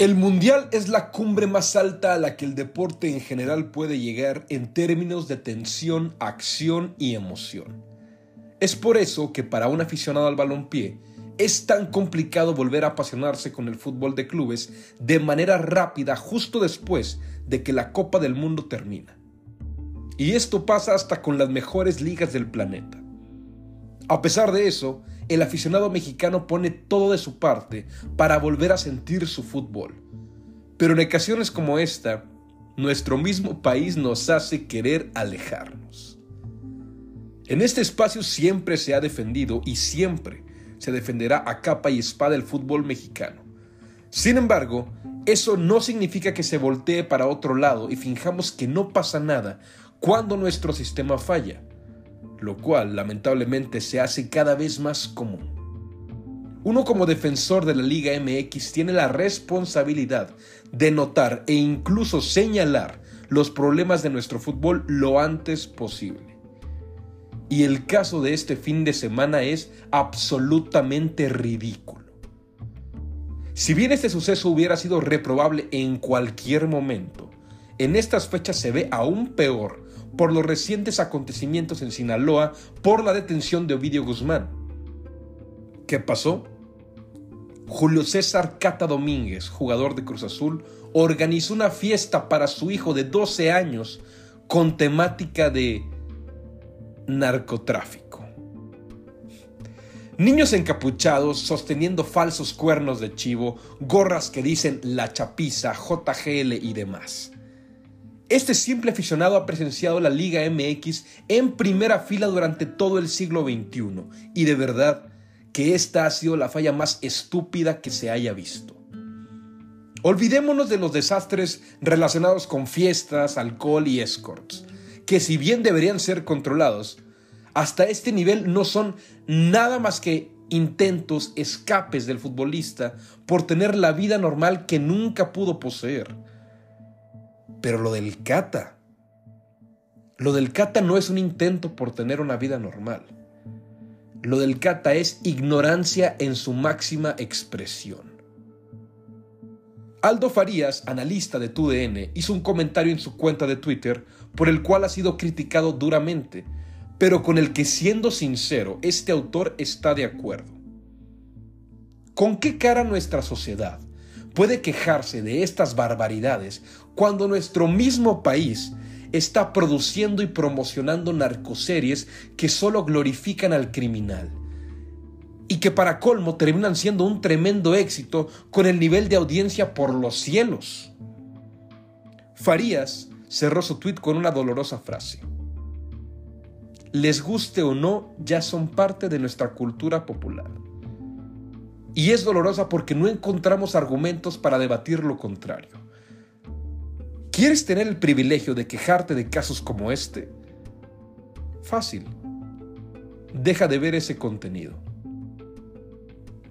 El Mundial es la cumbre más alta a la que el deporte en general puede llegar en términos de tensión, acción y emoción. Es por eso que para un aficionado al balompié es tan complicado volver a apasionarse con el fútbol de clubes de manera rápida justo después de que la Copa del Mundo termina. Y esto pasa hasta con las mejores ligas del planeta. A pesar de eso, el aficionado mexicano pone todo de su parte para volver a sentir su fútbol. Pero en ocasiones como esta, nuestro mismo país nos hace querer alejarnos. En este espacio siempre se ha defendido y siempre se defenderá a capa y espada el fútbol mexicano. Sin embargo, eso no significa que se voltee para otro lado y finjamos que no pasa nada cuando nuestro sistema falla lo cual lamentablemente se hace cada vez más común. Uno como defensor de la Liga MX tiene la responsabilidad de notar e incluso señalar los problemas de nuestro fútbol lo antes posible. Y el caso de este fin de semana es absolutamente ridículo. Si bien este suceso hubiera sido reprobable en cualquier momento, en estas fechas se ve aún peor por los recientes acontecimientos en Sinaloa por la detención de Ovidio Guzmán. ¿Qué pasó? Julio César Cata Domínguez, jugador de Cruz Azul, organizó una fiesta para su hijo de 12 años con temática de narcotráfico. Niños encapuchados sosteniendo falsos cuernos de chivo, gorras que dicen la chapiza, JGL y demás. Este simple aficionado ha presenciado la Liga MX en primera fila durante todo el siglo XXI y de verdad que esta ha sido la falla más estúpida que se haya visto. Olvidémonos de los desastres relacionados con fiestas, alcohol y escorts, que si bien deberían ser controlados, hasta este nivel no son nada más que intentos, escapes del futbolista por tener la vida normal que nunca pudo poseer pero lo del Cata, lo del Cata no es un intento por tener una vida normal. Lo del Cata es ignorancia en su máxima expresión. Aldo Farías, analista de TUDN, hizo un comentario en su cuenta de Twitter por el cual ha sido criticado duramente, pero con el que siendo sincero, este autor está de acuerdo. ¿Con qué cara nuestra sociedad puede quejarse de estas barbaridades cuando nuestro mismo país está produciendo y promocionando narcoseries que solo glorifican al criminal? Y que para colmo terminan siendo un tremendo éxito con el nivel de audiencia por los cielos. Farías cerró su tweet con una dolorosa frase. Les guste o no, ya son parte de nuestra cultura popular. Y es dolorosa porque no encontramos argumentos para debatir lo contrario. ¿Quieres tener el privilegio de quejarte de casos como este? Fácil. Deja de ver ese contenido.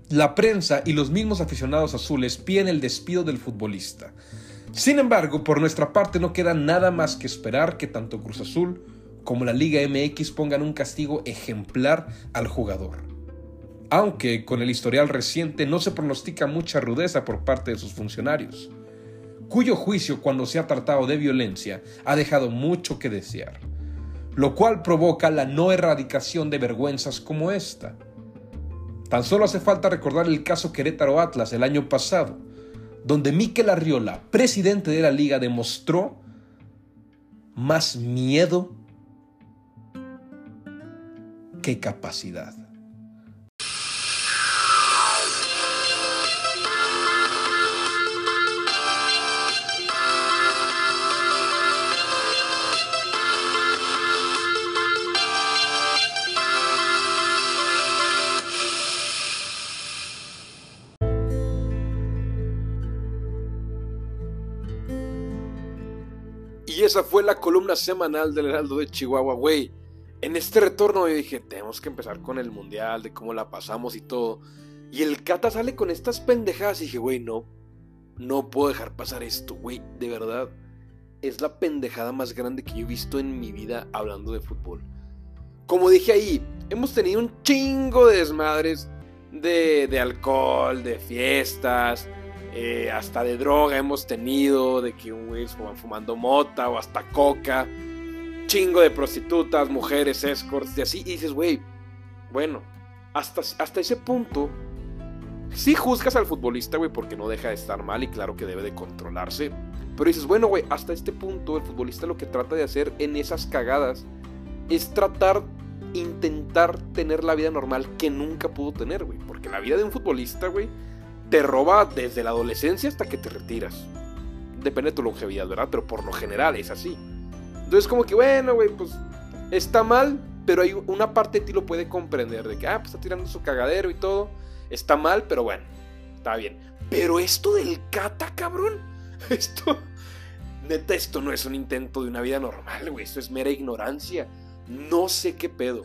La prensa y los mismos aficionados azules piden el despido del futbolista. Sin embargo, por nuestra parte no queda nada más que esperar que tanto Cruz Azul como la Liga MX pongan un castigo ejemplar al jugador aunque con el historial reciente no se pronostica mucha rudeza por parte de sus funcionarios, cuyo juicio cuando se ha tratado de violencia ha dejado mucho que desear, lo cual provoca la no erradicación de vergüenzas como esta. Tan solo hace falta recordar el caso Querétaro Atlas el año pasado, donde Miquel Arriola, presidente de la liga, demostró más miedo que capacidad. Y esa fue la columna semanal del Heraldo de Chihuahua, güey. En este retorno yo dije, tenemos que empezar con el mundial, de cómo la pasamos y todo. Y el Cata sale con estas pendejadas y dije, güey, no, no puedo dejar pasar esto, güey, de verdad. Es la pendejada más grande que yo he visto en mi vida hablando de fútbol. Como dije ahí, hemos tenido un chingo de desmadres de, de alcohol, de fiestas, eh, hasta de droga hemos tenido, de que un güey fumando mota o hasta coca, chingo de prostitutas, mujeres, escorts y así. Y dices, güey, bueno, hasta, hasta ese punto, sí juzgas al futbolista, güey, porque no deja de estar mal y claro que debe de controlarse. Pero dices, bueno, güey, hasta este punto el futbolista lo que trata de hacer en esas cagadas es tratar, intentar tener la vida normal que nunca pudo tener, güey. Porque la vida de un futbolista, güey, te roba desde la adolescencia hasta que te retiras. Depende de tu longevidad, ¿verdad? Pero por lo general es así. Entonces como que, bueno, güey, pues está mal, pero hay una parte de ti lo puede comprender, de que, ah, pues está tirando su cagadero y todo. Está mal, pero bueno, está bien. Pero esto del cata, cabrón. Esto, neta, esto no es un intento de una vida normal, güey. Esto es mera ignorancia. No sé qué pedo.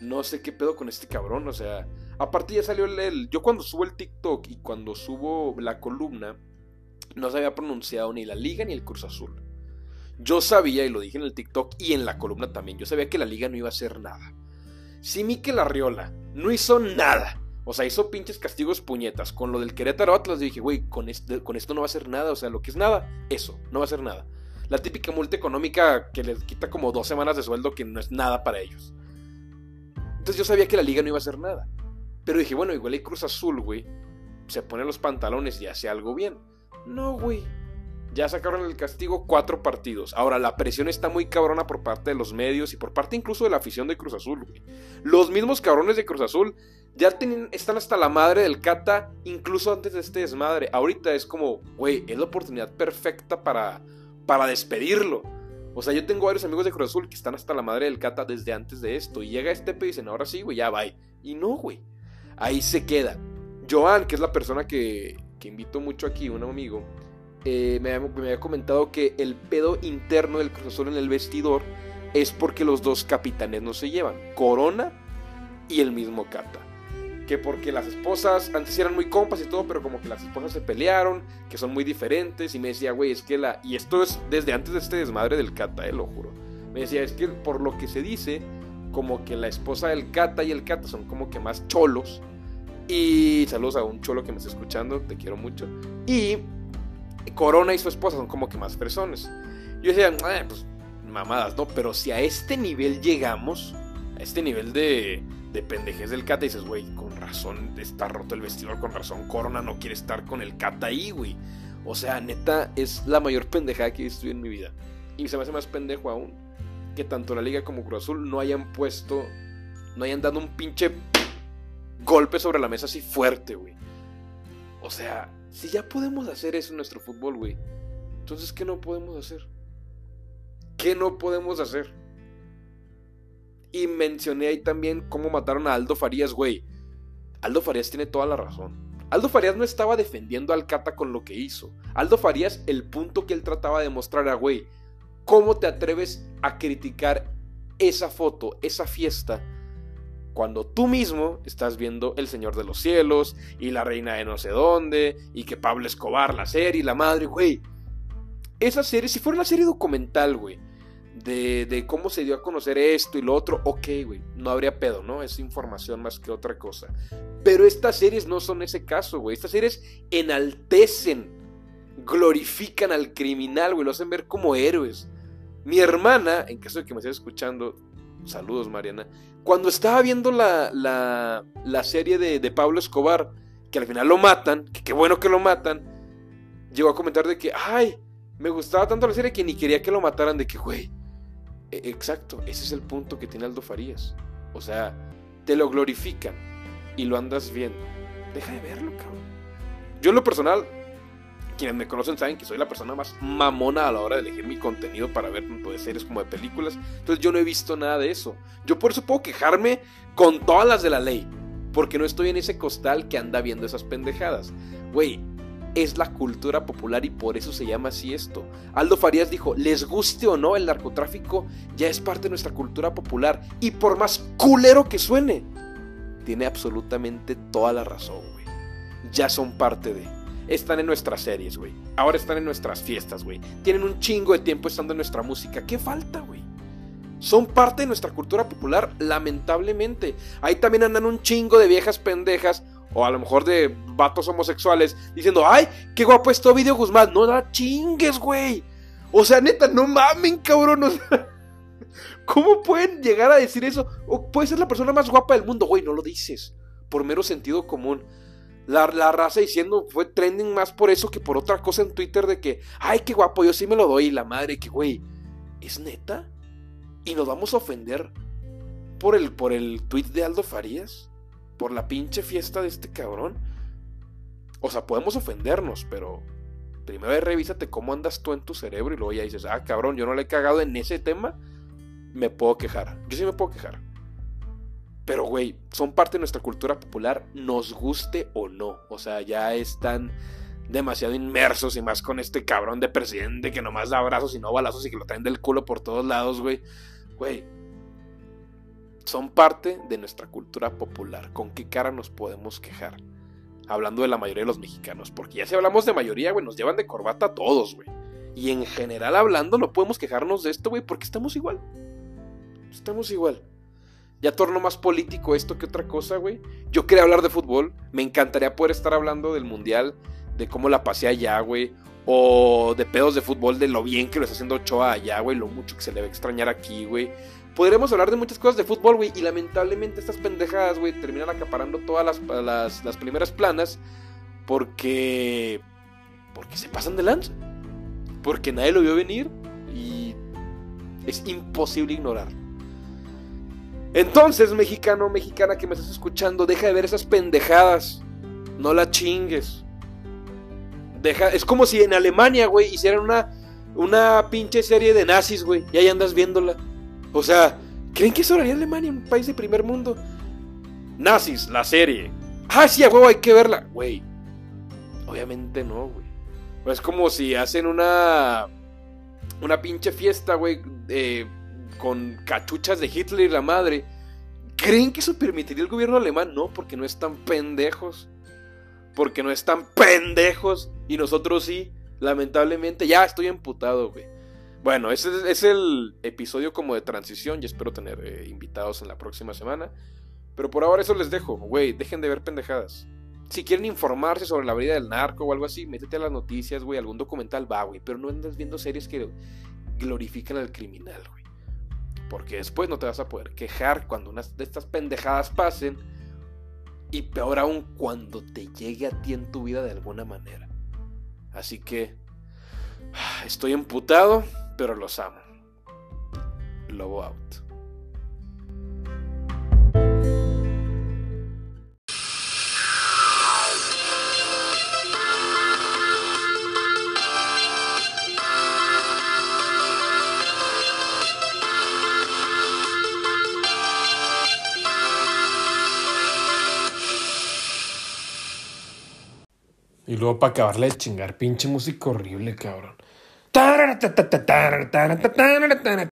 No sé qué pedo con este cabrón. O sea, aparte ya salió el, Yo cuando subo el TikTok y cuando subo la columna, no se había pronunciado ni la Liga ni el Cruz Azul. Yo sabía, y lo dije en el TikTok y en la columna también, yo sabía que la Liga no iba a hacer nada. Si Mikel Arriola no hizo nada o sea, hizo pinches castigos puñetas. Con lo del Querétaro Atlas dije, güey, con, este, con esto no va a ser nada. O sea, lo que es nada, eso, no va a ser nada. La típica multa económica que les quita como dos semanas de sueldo que no es nada para ellos. Entonces yo sabía que la liga no iba a hacer nada. Pero dije, bueno, igual hay Cruz Azul, güey. Se pone los pantalones y hace algo bien. No, güey. Ya sacaron el castigo cuatro partidos. Ahora, la presión está muy cabrona por parte de los medios y por parte incluso de la afición de Cruz Azul, güey. Los mismos cabrones de Cruz Azul ya están hasta la madre del Cata, incluso antes de este desmadre. Ahorita es como, güey, es la oportunidad perfecta para, para despedirlo. O sea, yo tengo varios amigos de Cruz Azul que están hasta la madre del Cata desde antes de esto. Y llega este y dicen, ahora sí, güey, ya bye. Y no, güey. Ahí se queda. Joan, que es la persona que, que invito mucho aquí, un amigo, eh, me, había comentado que el pedo interno del Cruz Azul en el vestidor es porque los dos capitanes no se llevan. Corona y el mismo Cata que porque las esposas antes eran muy compas y todo, pero como que las esposas se pelearon, que son muy diferentes, y me decía, güey, es que la... Y esto es desde antes de este desmadre del Cata, eh, lo juro. Me decía, es que por lo que se dice, como que la esposa del Cata y el Cata son como que más cholos. Y saludos a un cholo que me está escuchando, te quiero mucho. Y Corona y su esposa son como que más fresones. Yo decía, ah, pues mamadas, ¿no? Pero si a este nivel llegamos, a este nivel de de pendejez del Cata dices, güey, con razón está roto el vestidor, con razón Corona no quiere estar con el Cata ahí, güey. O sea, neta, es la mayor pendejada que he visto en mi vida. Y se me hace más pendejo aún que tanto la Liga como Cruz Azul no hayan puesto, no hayan dado un pinche golpe sobre la mesa así fuerte, güey. O sea, si ya podemos hacer eso en nuestro fútbol, güey, entonces, ¿qué no podemos hacer? ¿Qué no podemos hacer? Y mencioné ahí también cómo mataron a Aldo Farías, güey. Aldo Farías tiene toda la razón. Aldo Farías no estaba defendiendo al Cata con lo que hizo. Aldo Farías, el punto que él trataba de mostrar a, güey, ¿cómo te atreves a criticar esa foto, esa fiesta, cuando tú mismo estás viendo El Señor de los Cielos y La Reina de no sé dónde y que Pablo Escobar, la serie, la madre, güey? Esa serie, si fuera una serie documental, güey, de, cómo se dio a conocer esto y lo otro, ok, güey, no habría pedo, ¿no? Es información más que otra cosa. Pero estas series no son ese caso, güey. Estas series enaltecen, glorifican al criminal, güey, lo hacen ver como héroes. Mi hermana, en caso de que me estés escuchando, saludos Mariana, cuando estaba viendo la, la, serie de, de, Pablo Escobar, que al final lo matan, que qué bueno que lo matan, llegó a comentar de que, ay, me gustaba tanto la serie que ni quería que lo mataran, de que, güey, e, exacto, ese es el punto que tiene Aldo Farías. O sea, te lo glorifican y lo andas viendo. Deja de verlo, cabrón. Yo en lo personal, quienes me conocen saben que soy la persona más mamona a la hora de elegir mi contenido para ver tanto de series como de películas. Entonces yo no he visto nada de eso. Yo por eso puedo quejarme con todas las de la ley. Porque no estoy en ese costal que anda viendo esas pendejadas. Güey, es la cultura popular y por eso se llama así esto. Aldo Farías dijo, les guste o no, el narcotráfico ya es parte de nuestra cultura popular y por más culero que suene, tiene absolutamente toda la razón, güey. Ya son parte de... Están en nuestras series, güey. Ahora están en nuestras fiestas, güey. Tienen un chingo de tiempo estando en nuestra música. ¿Qué falta, güey? Son parte de nuestra cultura popular, lamentablemente. Ahí también andan un chingo de viejas pendejas o a lo mejor de vatos homosexuales, diciendo, ay, qué guapo está Video Guzmán. No da chingues, güey. O sea, neta, no mamen, cabrón. ¿Cómo pueden llegar a decir eso? O puede ser la persona más guapa del mundo, güey, no lo dices. Por mero sentido común. La, la, raza diciendo fue trending más por eso que por otra cosa en Twitter de que, ay, qué guapo, yo sí me lo doy. La madre, que, güey, ¿es neta? ¿Y nos vamos a ofender por el, por el tweet de Aldo Farías? ¿Por la pinche fiesta de este cabrón? O sea, podemos ofendernos, pero primero revísate cómo andas tú en tu cerebro y luego ya dices, ah, cabrón, yo no le he cagado en ese tema, me puedo quejar. Yo sí me puedo quejar. Pero, güey, son parte de nuestra cultura popular, nos guste o no. O sea, ya están demasiado inmersos y más con este cabrón de presidente que nomás da abrazos y no balazos y que lo traen del culo por todos lados, güey. Güey, son parte de nuestra cultura popular. ¿Con qué cara nos podemos quejar? Hablando de la mayoría de los mexicanos. Porque ya si hablamos de mayoría, güey, nos llevan de corbata a todos, güey. Y en general hablando, no podemos quejarnos de esto, güey, porque estamos igual. Estamos igual. Ya torno más político esto que otra cosa, güey. Yo quería hablar de fútbol. Me encantaría poder estar hablando del mundial, de cómo la pasé allá, güey. O de pedos de fútbol, de lo bien que lo está haciendo Ochoa allá, güey. Lo mucho que se le va a extrañar aquí, güey. Podremos hablar de muchas cosas de fútbol, güey. Y lamentablemente estas pendejadas, güey, terminan acaparando todas las, las, las primeras planas. Porque. Porque se pasan de lanza. Porque nadie lo vio venir. Y. Es imposible ignorarlo. Entonces, mexicano, mexicana que me estás escuchando, deja de ver esas pendejadas. No la chingues. Deja, es como si en Alemania, güey, hicieran una, una pinche serie de nazis, güey. Y ahí andas viéndola. O sea, ¿creen que eso haría Alemania, un país de primer mundo? Nazis, la serie. Ah, sí, huevo, hay que verla. Güey. Obviamente no, güey. Es como si hacen una. Una pinche fiesta, güey. Con cachuchas de Hitler y la madre. ¿Creen que eso permitiría el gobierno alemán? No, porque no están pendejos. Porque no están pendejos. Y nosotros sí, lamentablemente. Ya estoy emputado, güey. Bueno, ese es el episodio como de transición y espero tener eh, invitados en la próxima semana. Pero por ahora eso les dejo, güey, dejen de ver pendejadas. Si quieren informarse sobre la vida del narco o algo así, métete a las noticias, güey, algún documental va, güey, pero no andas viendo series que glorifican al criminal, güey. Porque después no te vas a poder quejar cuando unas de estas pendejadas pasen. Y peor aún cuando te llegue a ti en tu vida de alguna manera. Así que estoy emputado, pero los amo. Lobo out. Luego para acabarle de chingar, pinche música horrible, cabrón.